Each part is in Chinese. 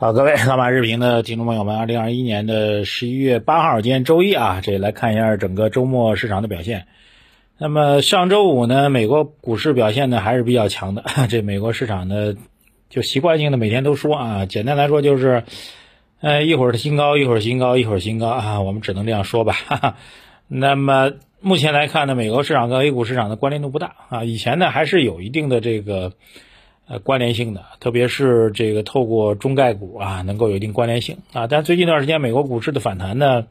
好，各位老马日评的听众朋友们，二零二一年的十一月八号，今天周一啊，这来看一下整个周末市场的表现。那么上周五呢，美国股市表现呢还是比较强的。这美国市场呢，就习惯性的每天都说啊，简单来说就是，呃，一会儿新高，一会儿新高，一会儿新高啊，我们只能这样说吧。哈哈。那么目前来看呢，美国市场跟 A 股市场的关联度不大啊，以前呢还是有一定的这个呃关联性的，特别是这个透过中概股啊，能够有一定关联性啊。但最近一段时间美国股市的反弹呢，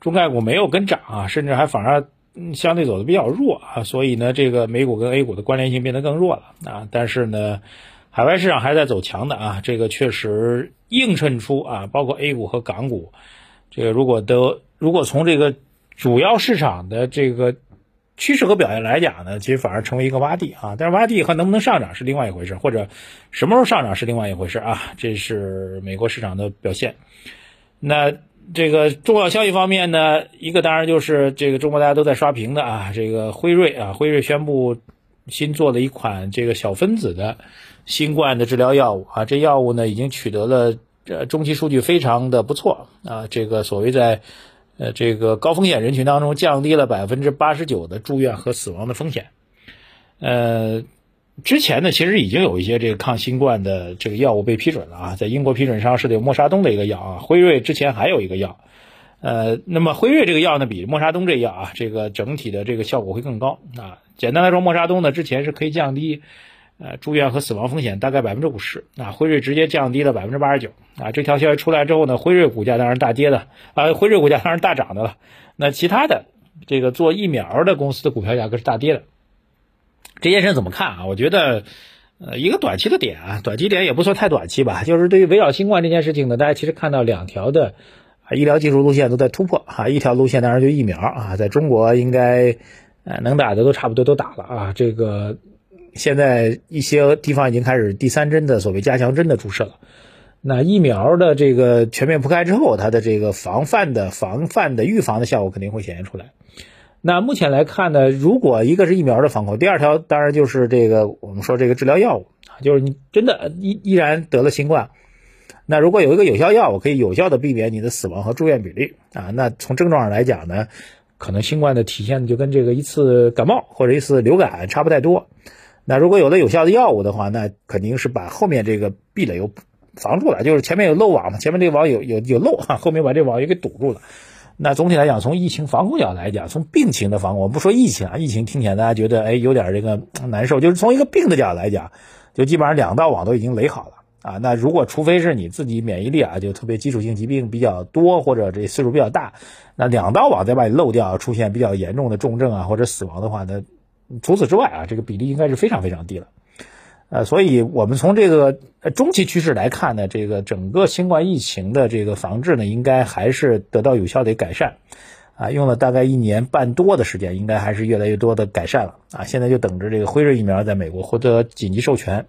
中概股没有跟涨啊，甚至还反而。相对走的比较弱啊，所以呢，这个美股跟 A 股的关联性变得更弱了啊。但是呢，海外市场还在走强的啊，这个确实映衬出啊，包括 A 股和港股，这个如果都如果从这个主要市场的这个趋势和表现来讲呢，其实反而成为一个洼地啊。但是洼地和能不能上涨是另外一回事，或者什么时候上涨是另外一回事啊。这是美国市场的表现，那。这个重要消息方面呢，一个当然就是这个中国大家都在刷屏的啊，这个辉瑞啊，辉瑞宣布新做了一款这个小分子的新冠的治疗药物啊，这药物呢已经取得了呃中期数据非常的不错啊，这个所谓在呃这个高风险人群当中降低了百分之八十九的住院和死亡的风险，呃。之前呢，其实已经有一些这个抗新冠的这个药物被批准了啊，在英国批准上是有默沙东的一个药啊，辉瑞之前还有一个药，呃，那么辉瑞这个药呢，比默沙东这药啊，这个整体的这个效果会更高啊。简单来说，默沙东呢之前是可以降低呃住院和死亡风险大概百分之五十，啊，辉瑞直接降低了百分之八十九啊。这条消息出来之后呢，辉瑞股价当然大跌的啊，辉瑞股价当然大涨的了。那其他的这个做疫苗的公司的股票价格是大跌的。这件事怎么看啊？我觉得，呃，一个短期的点啊，短期点也不算太短期吧。就是对于围绕新冠这件事情呢，大家其实看到两条的啊医疗技术路线都在突破啊。一条路线当然就疫苗啊，在中国应该呃能打的都差不多都打了啊。这个现在一些地方已经开始第三针的所谓加强针的注射了。那疫苗的这个全面铺开之后，它的这个防范的防范的预防的效果肯定会显现出来。那目前来看呢，如果一个是疫苗的防控，第二条当然就是这个我们说这个治疗药物啊，就是你真的依依然得了新冠，那如果有一个有效药物可以有效的避免你的死亡和住院比例啊，那从症状上来讲呢，可能新冠的体现就跟这个一次感冒或者一次流感差不太多。那如果有了有效的药物的话，那肯定是把后面这个壁垒又防住了，就是前面有漏网嘛，前面这个网有有有漏哈，后面把这网也给堵住了。那总体来讲，从疫情防控角度来讲，从病情的防控，我不说疫情啊，疫情听起来大家觉得哎有点这个难受，就是从一个病的角度来讲，就基本上两道网都已经垒好了啊。那如果除非是你自己免疫力啊，就特别基础性疾病比较多或者这岁数比较大，那两道网再把你漏掉，出现比较严重的重症啊或者死亡的话，那除此之外啊，这个比例应该是非常非常低了。呃，所以我们从这个中期趋势来看呢，这个整个新冠疫情的这个防治呢，应该还是得到有效的改善，啊，用了大概一年半多的时间，应该还是越来越多的改善了，啊，现在就等着这个辉瑞疫苗在美国获得紧急授权，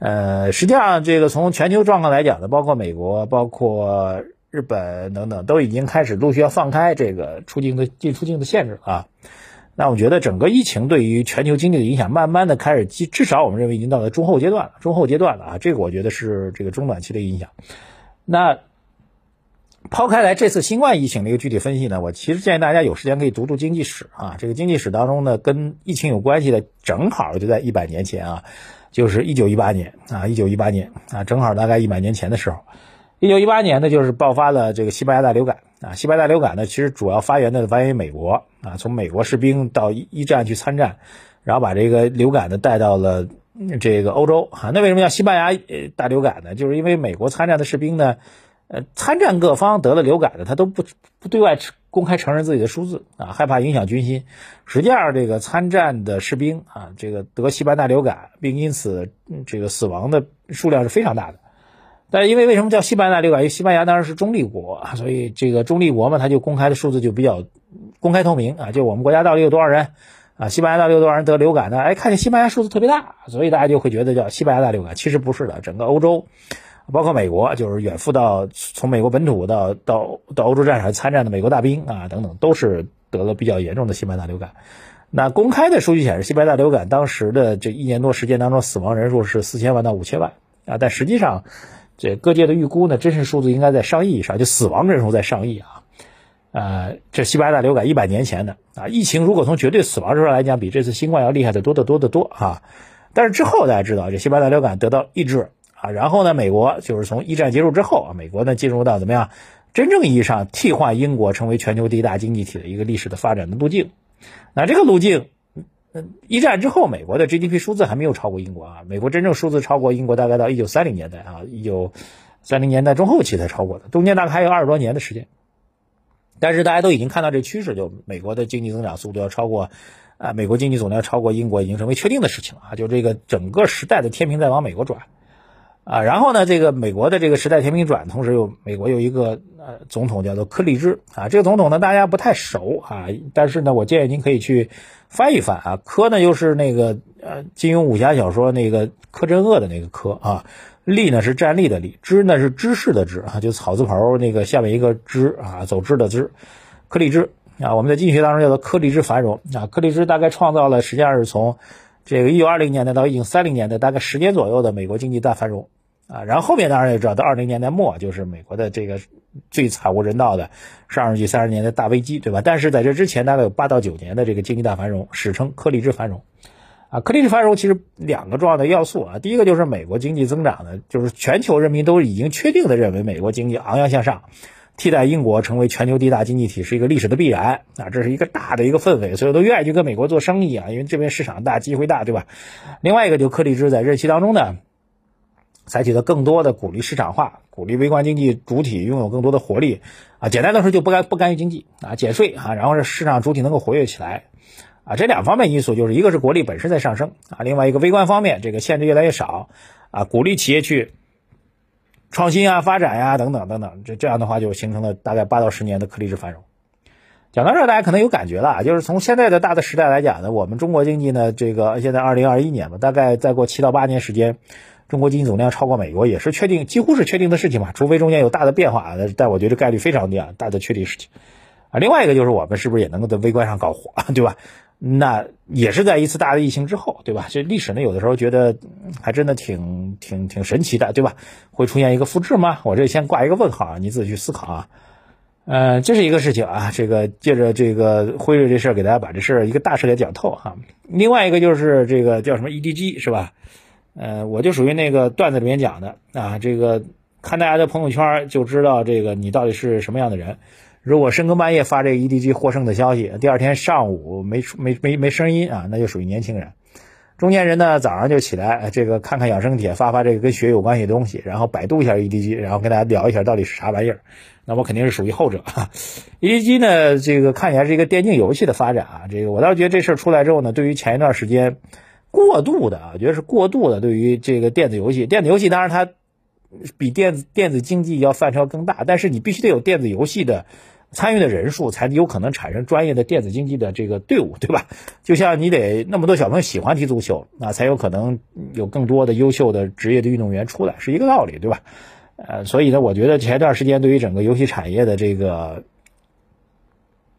呃，实际上这个从全球状况来讲呢，包括美国、包括日本等等，都已经开始陆续要放开这个出境的进出境的限制啊。那我觉得整个疫情对于全球经济的影响，慢慢的开始，至少我们认为已经到了中后阶段了。中后阶段了啊，这个我觉得是这个中短期的影响。那抛开来这次新冠疫情的一个具体分析呢，我其实建议大家有时间可以读读经济史啊。这个经济史当中呢，跟疫情有关系的，正好就在一百年前啊，就是一九一八年啊，一九一八年啊，正好大概一百年前的时候。一九一八年呢，就是爆发了这个西班牙大流感啊。西班牙流感呢，其实主要发源的发源于美国啊，从美国士兵到一一战去参战，然后把这个流感呢带到了这个欧洲啊。那为什么叫西班牙呃大流感呢？就是因为美国参战的士兵呢，呃，参战各方得了流感的，他都不不对外公开承认自己的数字啊，害怕影响军心。实际上，这个参战的士兵啊，这个得西班牙流感并因此这个死亡的数量是非常大的。但因为为什么叫西班牙大流感？因为西班牙当然是中立国，所以这个中立国嘛，它就公开的数字就比较公开透明啊。就我们国家到底有多少人啊？西班牙到底有多少人得流感呢？哎，看见西班牙数字特别大，所以大家就会觉得叫西班牙大流感。其实不是的，整个欧洲，包括美国，就是远赴到从美国本土到到到欧洲战场参战的美国大兵啊等等，都是得了比较严重的西班牙流感。那公开的数据显示，西班牙流感当时的这一年多时间当中，死亡人数是四千万到五千万啊，但实际上。这各界的预估呢，真实数字应该在上亿以上，就死亡人数在上亿啊。呃，这西班牙大流感一百年前的啊，疫情如果从绝对死亡人数来讲，比这次新冠要厉害的多得多得多啊。但是之后大家知道，这西班牙大流感得到抑制啊，然后呢，美国就是从一战结束之后啊，美国呢进入到怎么样，真正意义上替换英国成为全球第一大经济体的一个历史的发展的路径。那这个路径。嗯，一战之后，美国的 GDP 数字还没有超过英国啊。美国真正数字超过英国，大概到一九三零年代啊，一九三零年代中后期才超过的，中间大概还有二十多年的时间。但是大家都已经看到这趋势，就美国的经济增长速度要超过，啊，美国经济总量超过英国已经成为确定的事情了啊。就这个整个时代的天平在往美国转。啊，然后呢，这个美国的这个时代天平转，同时又美国有一个呃总统叫做柯立芝啊，这个总统呢大家不太熟啊，但是呢我建议您可以去翻一翻啊，柯呢又是那个呃金庸武侠小说那个柯镇恶的那个柯啊，立呢是站立的立，芝呢是芝士的芝啊，就草字头那个下面一个芝啊，走之的之，柯立芝。啊，我们在经济学当中叫做柯立芝繁荣啊，柯立芝大概创造了实际上是从这个一九二零年代到一九三零年代大概十年左右的美国经济大繁荣。啊，然后后面当然也知道，到二零年代末就是美国的这个最惨无人道的上世纪三十年代大危机，对吧？但是在这之前大概有八到九年的这个经济大繁荣，史称柯立芝繁荣。啊，柯立芝繁荣其实两个重要的要素啊，第一个就是美国经济增长呢，就是全球人民都已经确定的认为美国经济昂扬向上，替代英国成为全球第一大经济体是一个历史的必然啊，这是一个大的一个氛围，所以都愿意去跟美国做生意啊，因为这边市场大，机会大，对吧？另外一个就柯立芝在任期当中呢。采取了更多的鼓励市场化，鼓励微观经济主体拥有更多的活力，啊，简单的说就不干不干预经济啊，减税啊，然后是市场主体能够活跃起来，啊，这两方面因素就是一个是国力本身在上升啊，另外一个微观方面这个限制越来越少啊，鼓励企业去创新啊、发展呀等等等等，这这样的话就形成了大概八到十年的颗粒式繁荣。讲到这儿，大家可能有感觉了，就是从现在的大的时代来讲呢，我们中国经济呢，这个现在二零二一年吧，大概再过七到八年时间。中国经济总量超过美国也是确定，几乎是确定的事情嘛，除非中间有大的变化，但我觉得概率非常低啊，大的确定事情。啊，另外一个就是我们是不是也能够在微观上搞活，对吧？那也是在一次大的疫情之后，对吧？这历史呢，有的时候觉得还真的挺挺挺神奇的，对吧？会出现一个复制吗？我这先挂一个问号啊，你自己去思考啊。呃，这是一个事情啊，这个借着这个辉瑞这事儿，给大家把这事儿一个大事给讲透哈。另外一个就是这个叫什么 EDG 是吧？呃，我就属于那个段子里面讲的啊，这个看大家的朋友圈就知道这个你到底是什么样的人。如果深更半夜发这个 EDG 获胜的消息，第二天上午没没没没声音啊，那就属于年轻人。中年人呢，早上就起来这个看看养生帖，发发这个跟血有关系的东西，然后百度一下 EDG，然后跟大家聊一下到底是啥玩意儿。那我肯定是属于后者。EDG 呢，这个看起来是一个电竞游戏的发展啊，这个我倒觉得这事儿出来之后呢，对于前一段时间。过度的啊，我觉得是过度的。对于这个电子游戏，电子游戏当然它比电子电子竞技要范畴更大，但是你必须得有电子游戏的参与的人数，才有可能产生专业的电子竞技的这个队伍，对吧？就像你得那么多小朋友喜欢踢足球，那才有可能有更多的优秀的职业的运动员出来，是一个道理，对吧？呃，所以呢，我觉得前一段时间对于整个游戏产业的这个。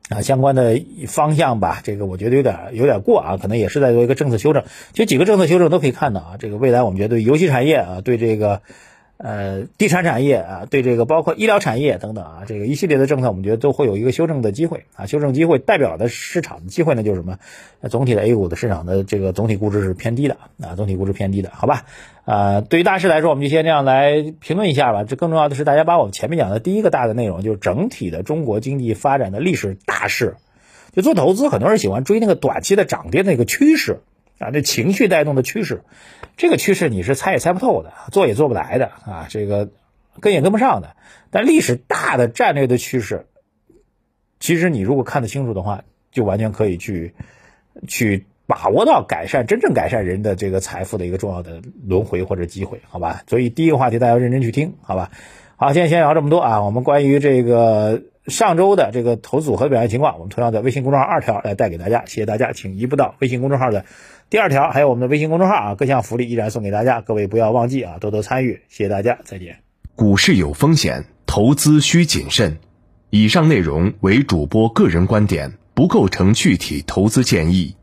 啊，相关的方向吧，这个我觉得有点有点过啊，可能也是在做一个政策修正。其实几个政策修正都可以看到啊，这个未来我们觉得对游戏产业啊，对这个。呃，地产产业啊，对这个包括医疗产业等等啊，这个一系列的政策，我们觉得都会有一个修正的机会啊。修正机会代表的市场的机会呢，就是什么？总体的 A 股的市场的这个总体估值是偏低的啊，总体估值偏低的，好吧？啊，对于大势来说，我们就先这样来评论一下吧。这更重要的是，大家把我们前面讲的第一个大的内容，就是整体的中国经济发展的历史大势。就做投资，很多人喜欢追那个短期的涨跌那个趋势。啊，这情绪带动的趋势，这个趋势你是猜也猜不透的，做也做不来的啊，这个跟也跟不上的。但历史大的战略的趋势，其实你如果看得清楚的话，就完全可以去去。把握到改善真正改善人的这个财富的一个重要的轮回或者机会，好吧？所以第一个话题大家要认真去听，好吧？好，今天先聊这么多啊。我们关于这个上周的这个投资组合表现情况，我们同样在微信公众号二条来带给大家，谢谢大家，请移步到微信公众号的第二条，还有我们的微信公众号啊，各项福利依然送给大家，各位不要忘记啊，多多参与，谢谢大家，再见。股市有风险，投资需谨慎。以上内容为主播个人观点，不构成具体投资建议。